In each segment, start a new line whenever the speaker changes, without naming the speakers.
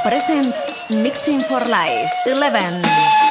Presents Mixing for Life 11.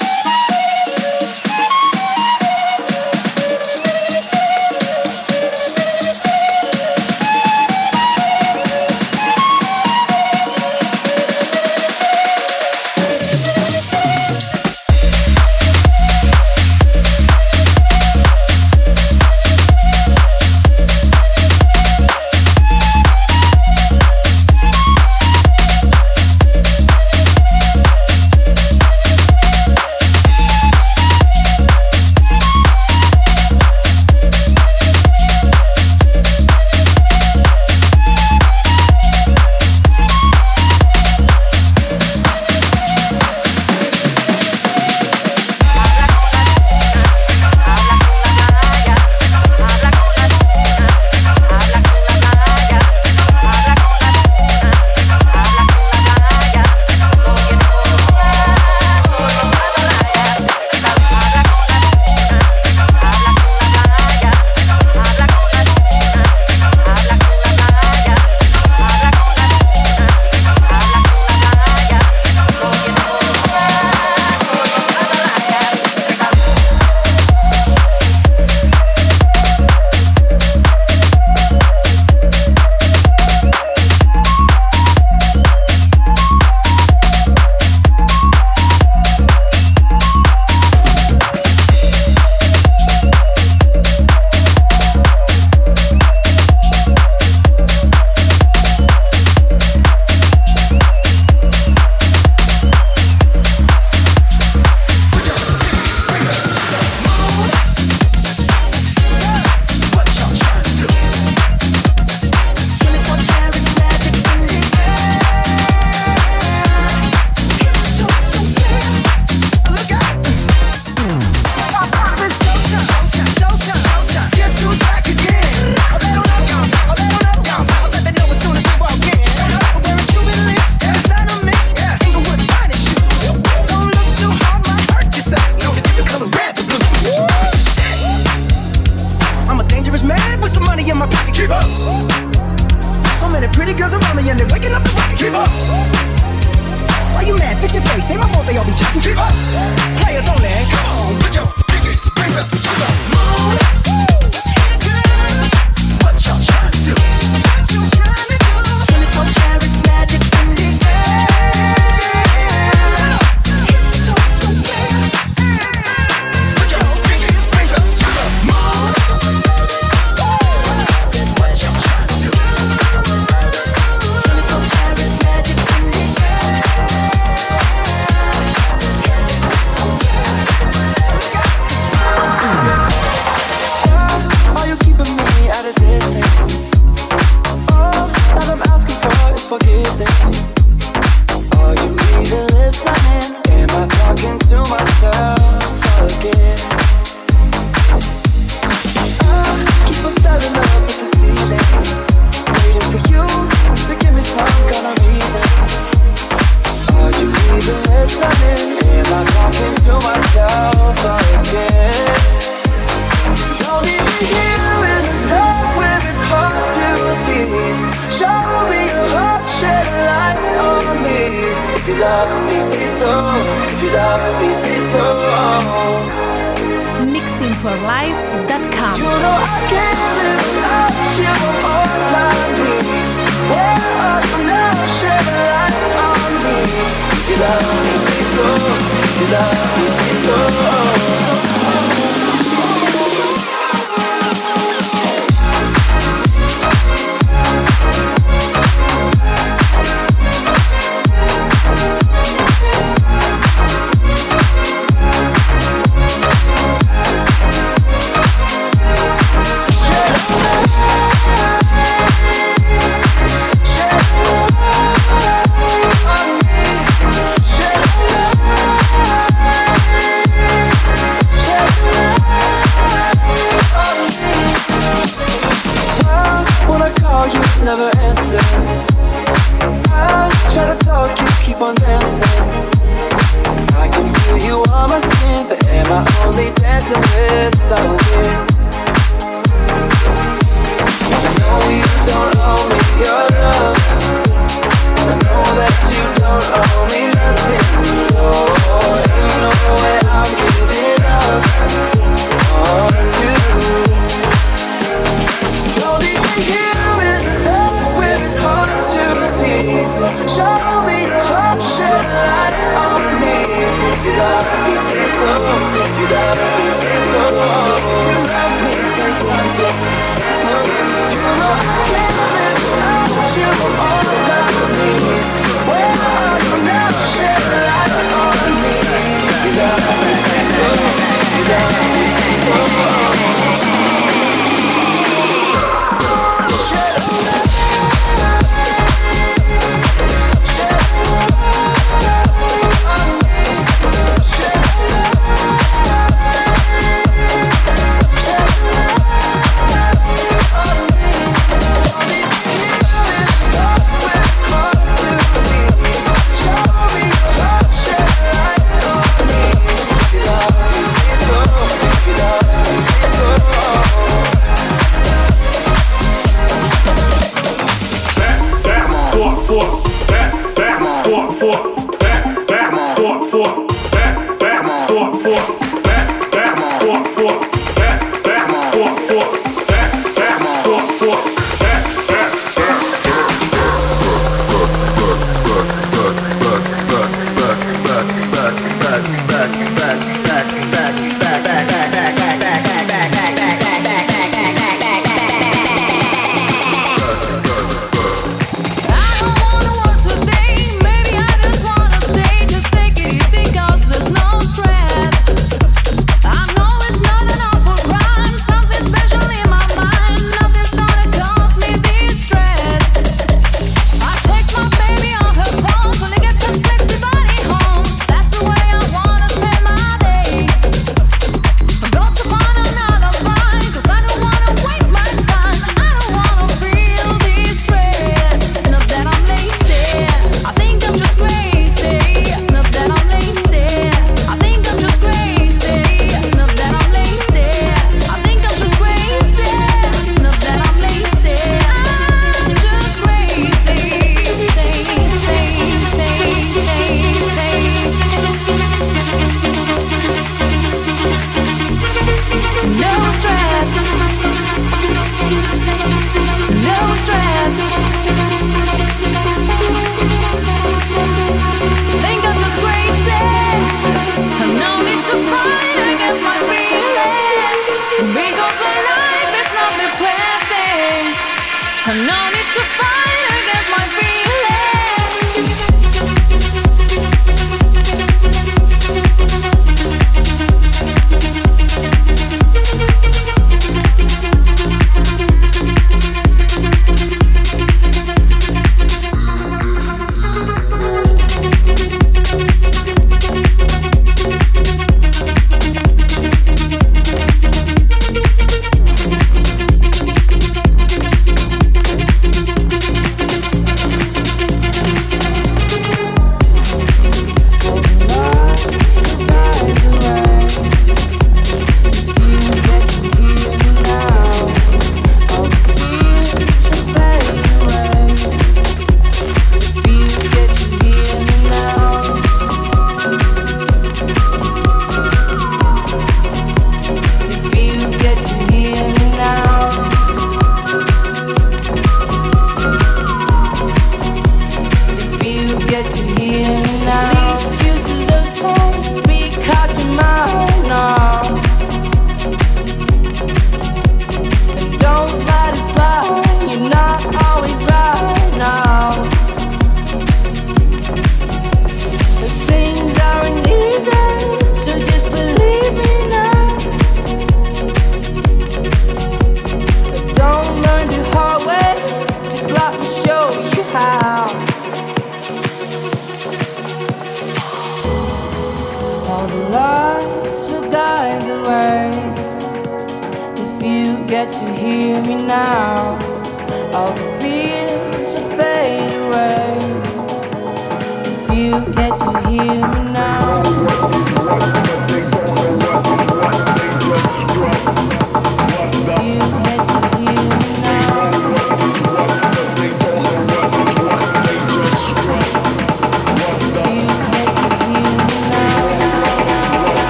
You call, you never answer. I try to talk, you keep on dancing. I can feel you on my skin, but am I only dancing with the wind? I know you don't owe me your love. I know that you don't owe me nothing. Oh, ain't no way I'm giving up on you. Don't even hear. If you love me, say so. If you love me, say so.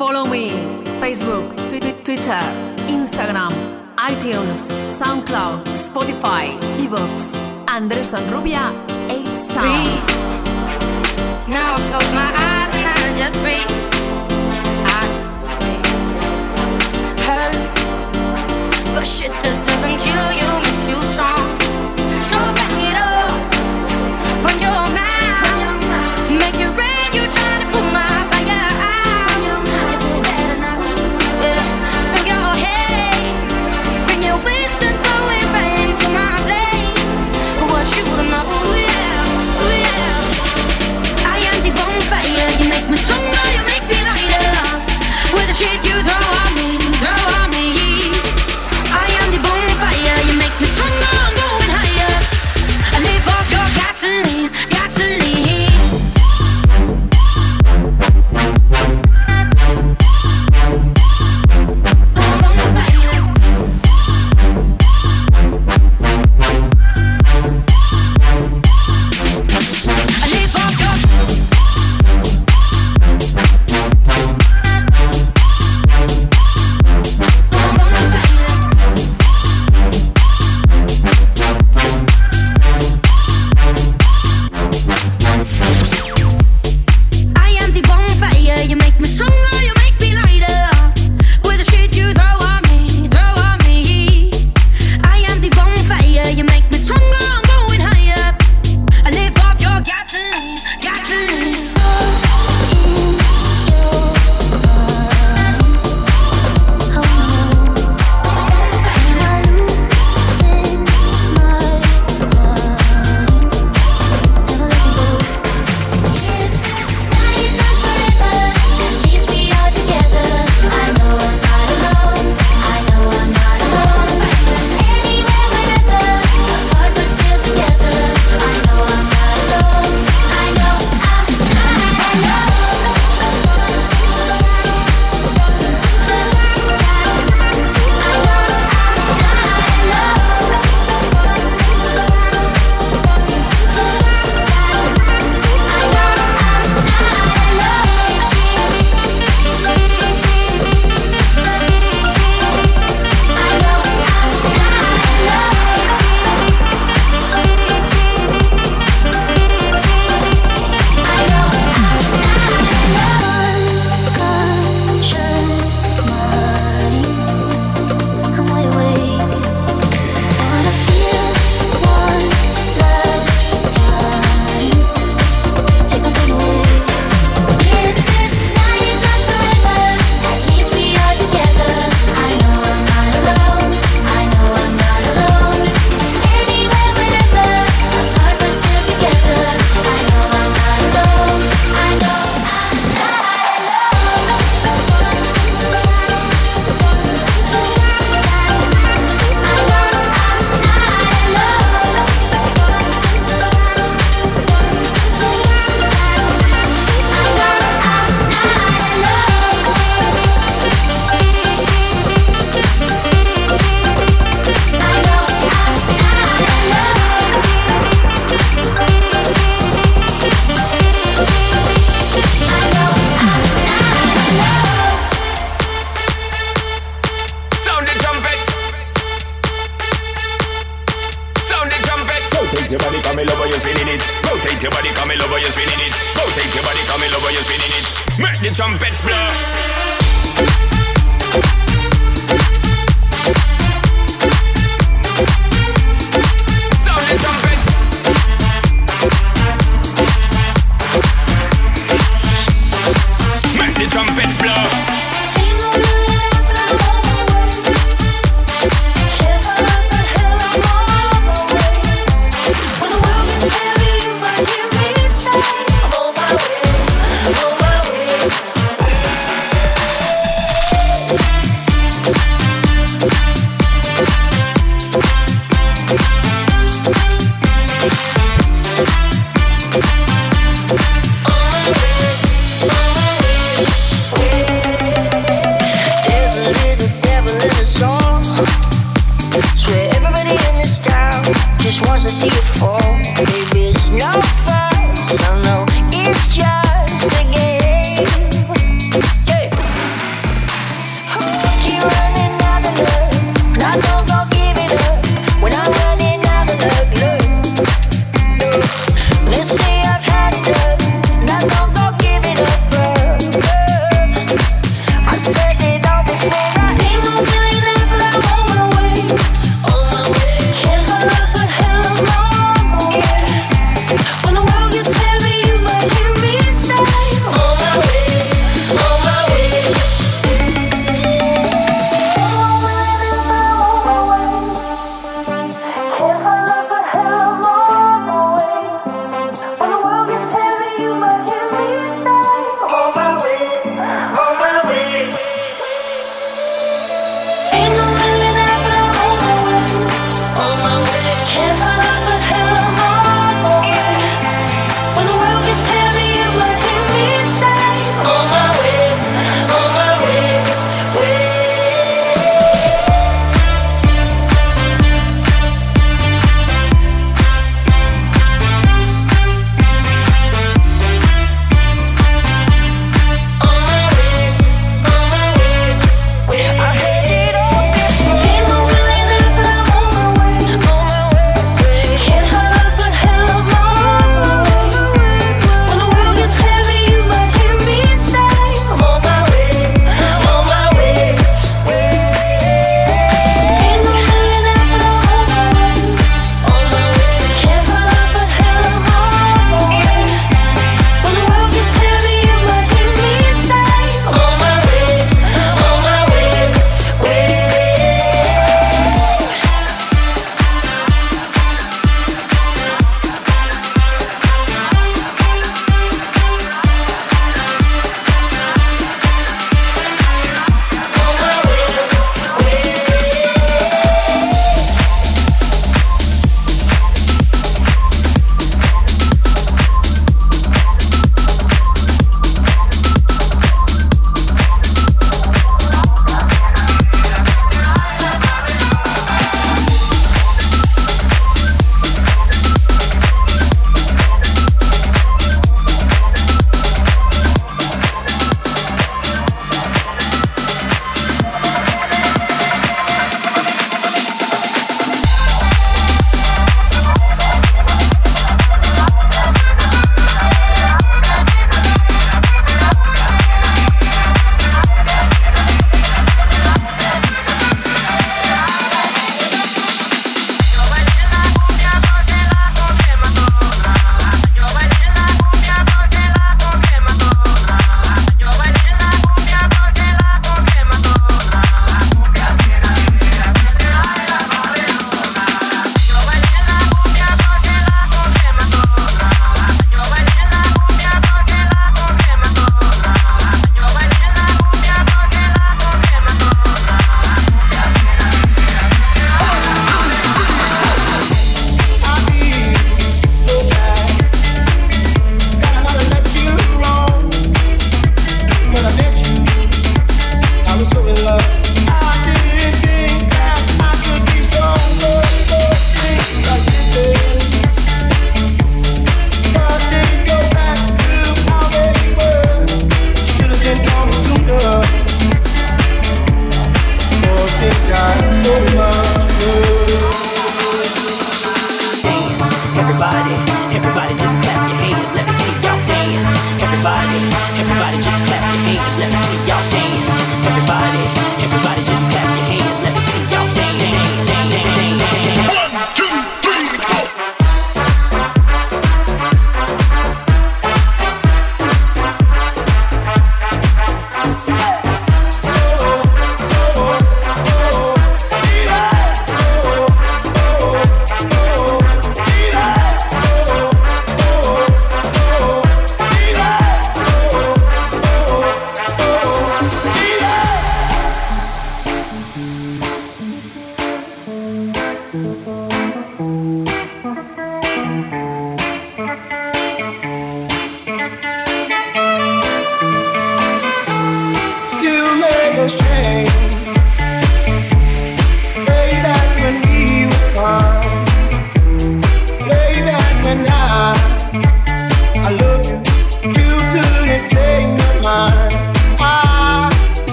Follow me Facebook, Twitter, Instagram, iTunes, SoundCloud, Spotify, Evox. Anderson Rubia 8 Sound.
Now I close my eyes and I just breathe. But shit that doesn't kill you makes you strong. you throw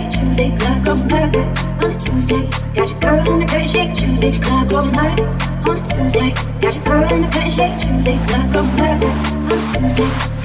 Monday, Tuesday, club go private on a Tuesday. Got your girl in the pretty shake, Tuesday, club go night on a Tuesday. Girl shake, club go on a Tuesday.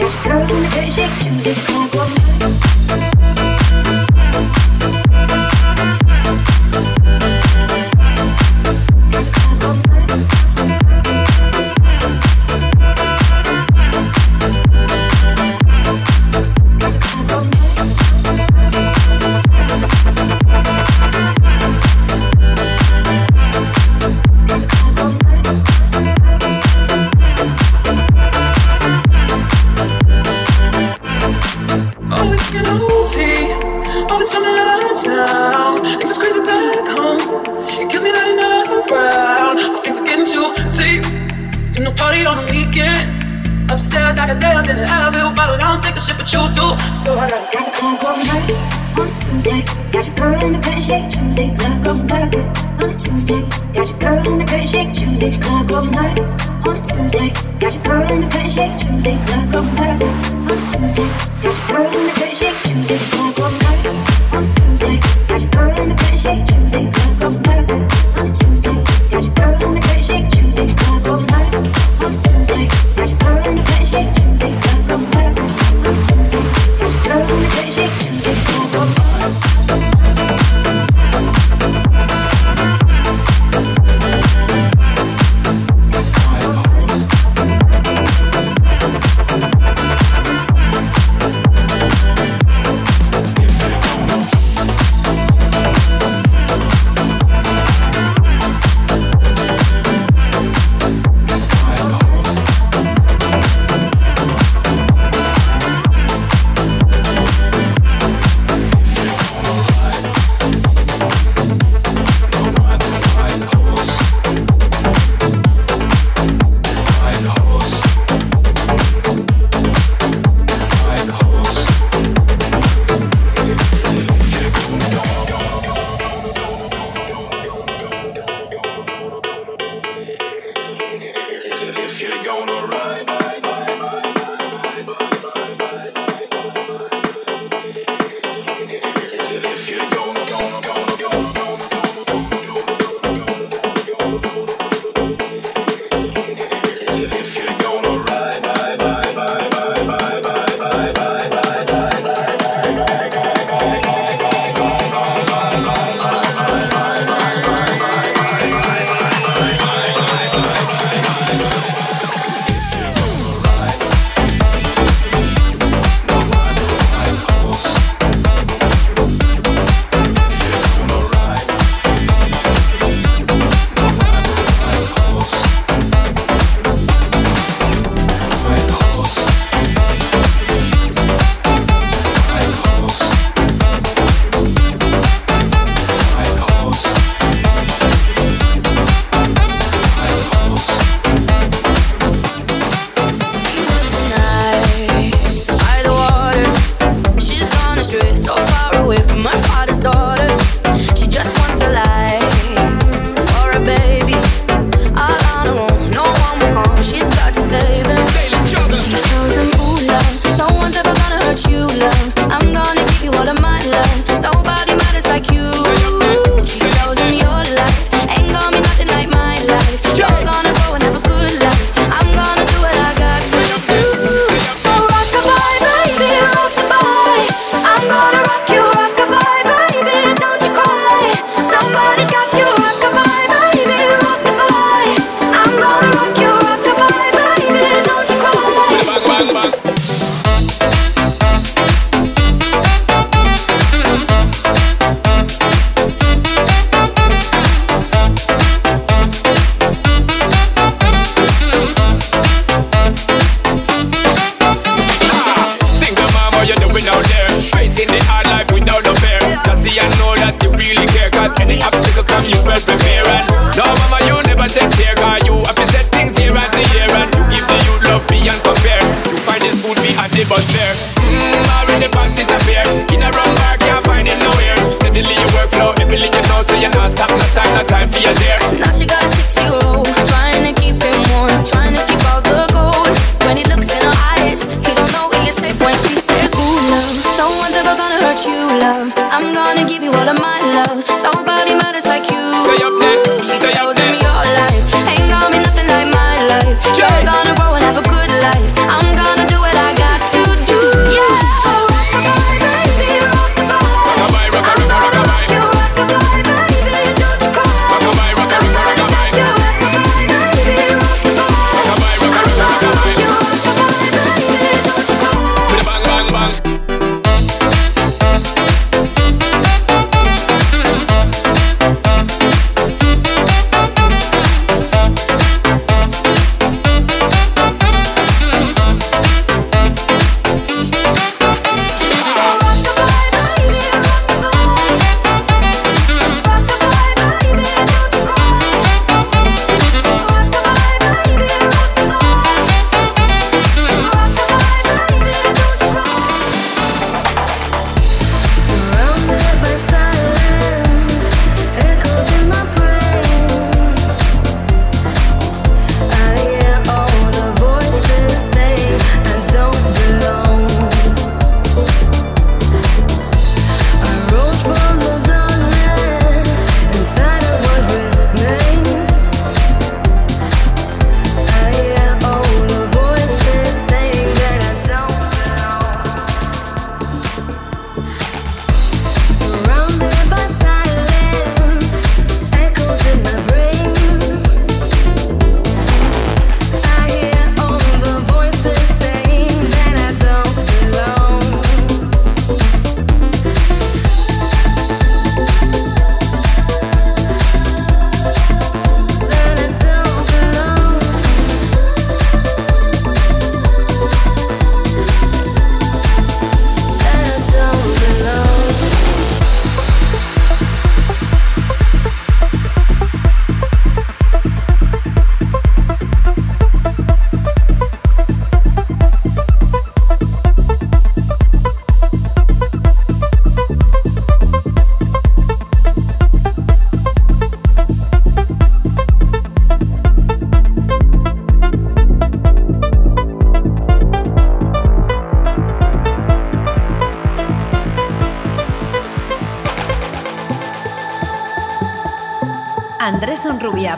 gonna run.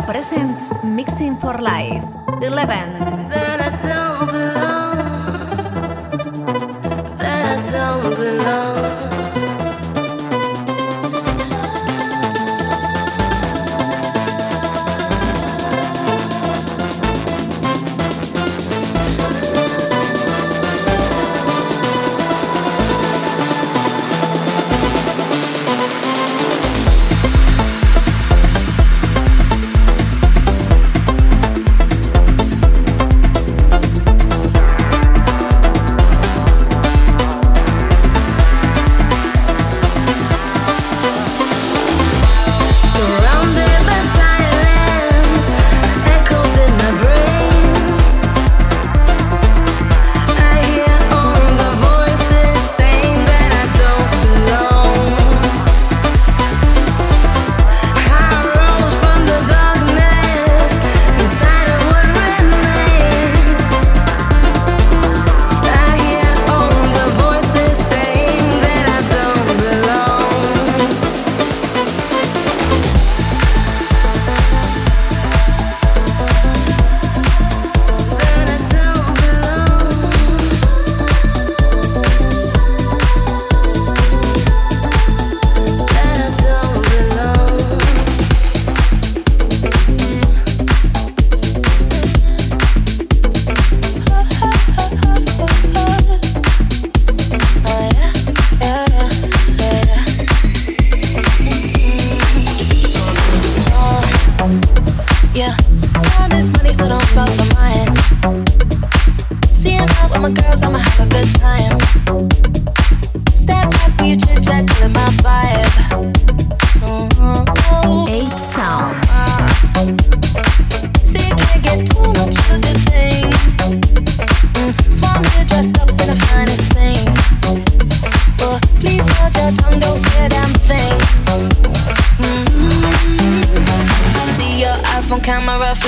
presents Mixing for Life.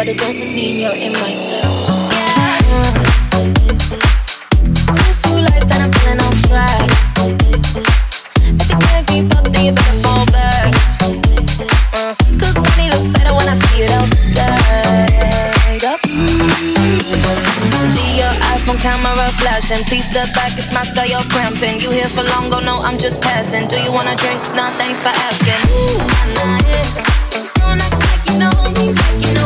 But it doesn't mean you're in my circle. Life and I'm. If you can't keep up, then you better fall back. Uh, Cause money better when I see it all. See your iPhone camera flashing. Please step back, it's my style, you're cramping. You here for long, go no, I'm just passing. Do you wanna drink? Nah, thanks for asking. Ooh. Don't act like you know me, like you know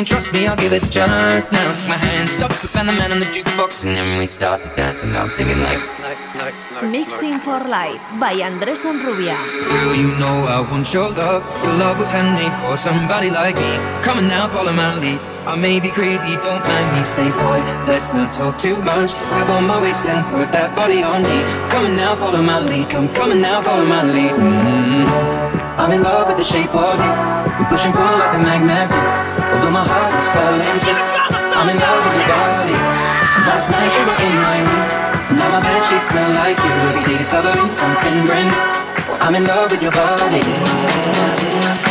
and trust me, I'll give it a chance. Now take my hand, stop it, and the man on the jukebox, and then we start to dance, and I'm singing like.
Mixing for Life by Andres Rubia.
Girl, you know I want your love. Your love was handmade for somebody like me. Come on now, follow my lead. I may be crazy, don't mind me. Say, boy, let's not talk too much. Grab on my waist and put that body on me. Come on now, follow my lead. Come, coming now, follow my lead. Mm-hmm. I'm in love with the shape of you. We push and pull like a magnet. Although my heart is falling I'm in love with your body. Last night you were in my room Now my bed sheets smell like you. Every day discovering something brand new. I'm in love with your body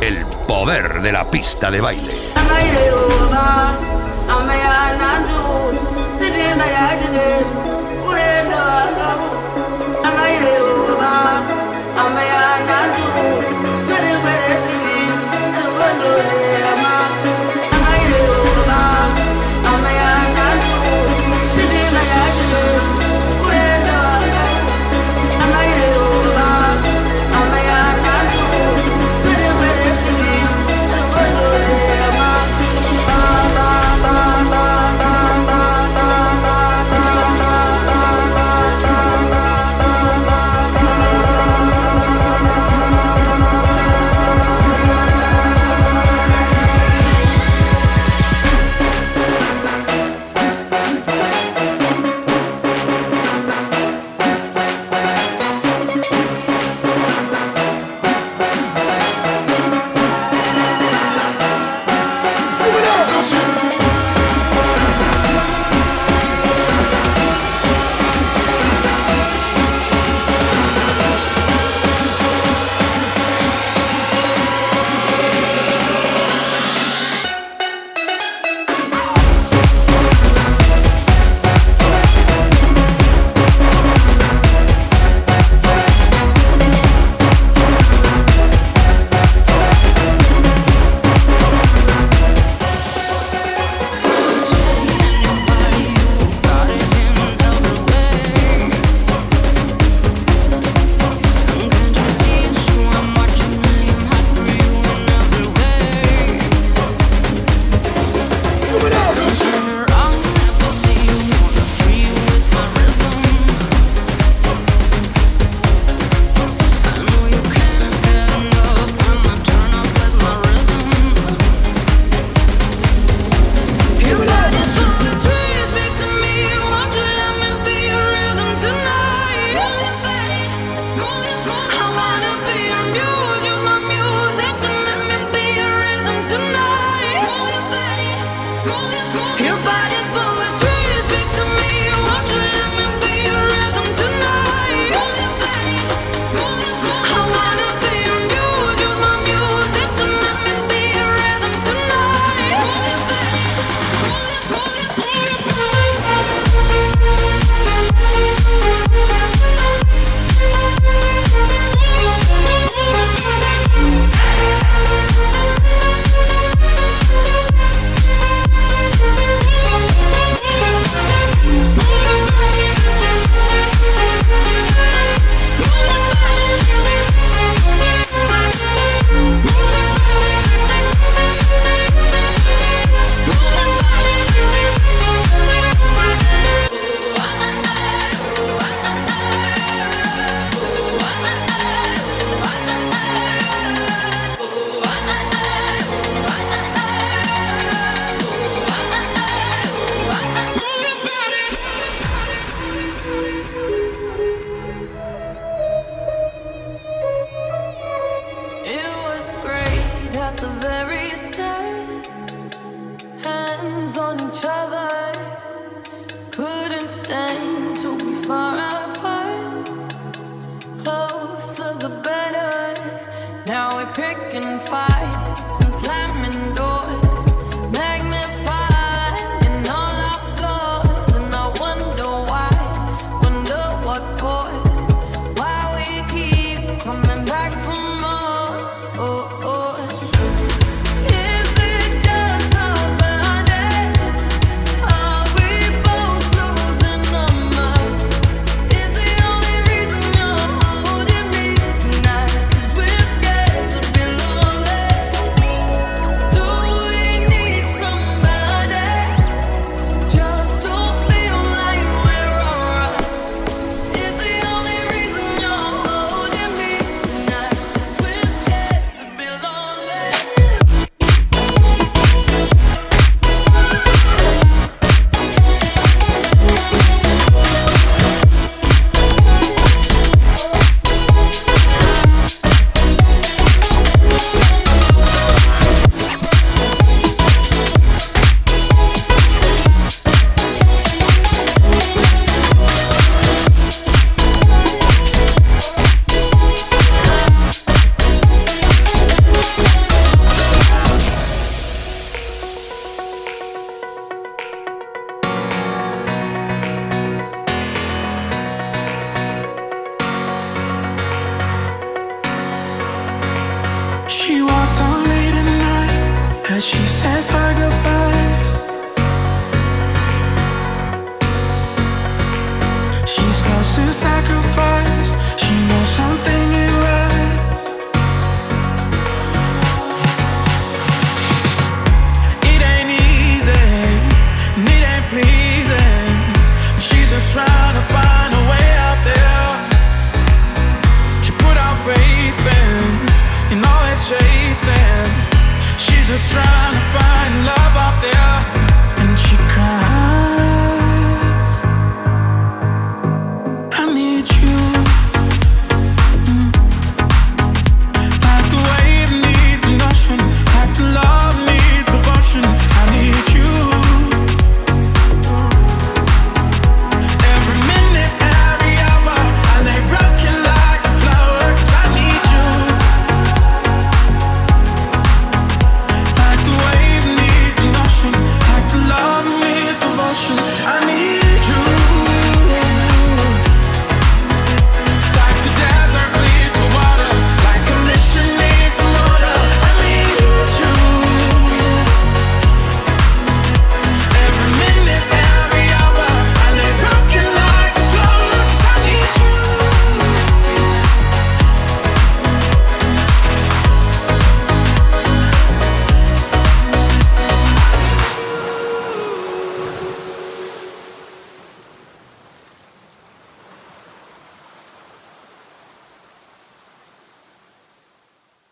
El poder de la pista de baile.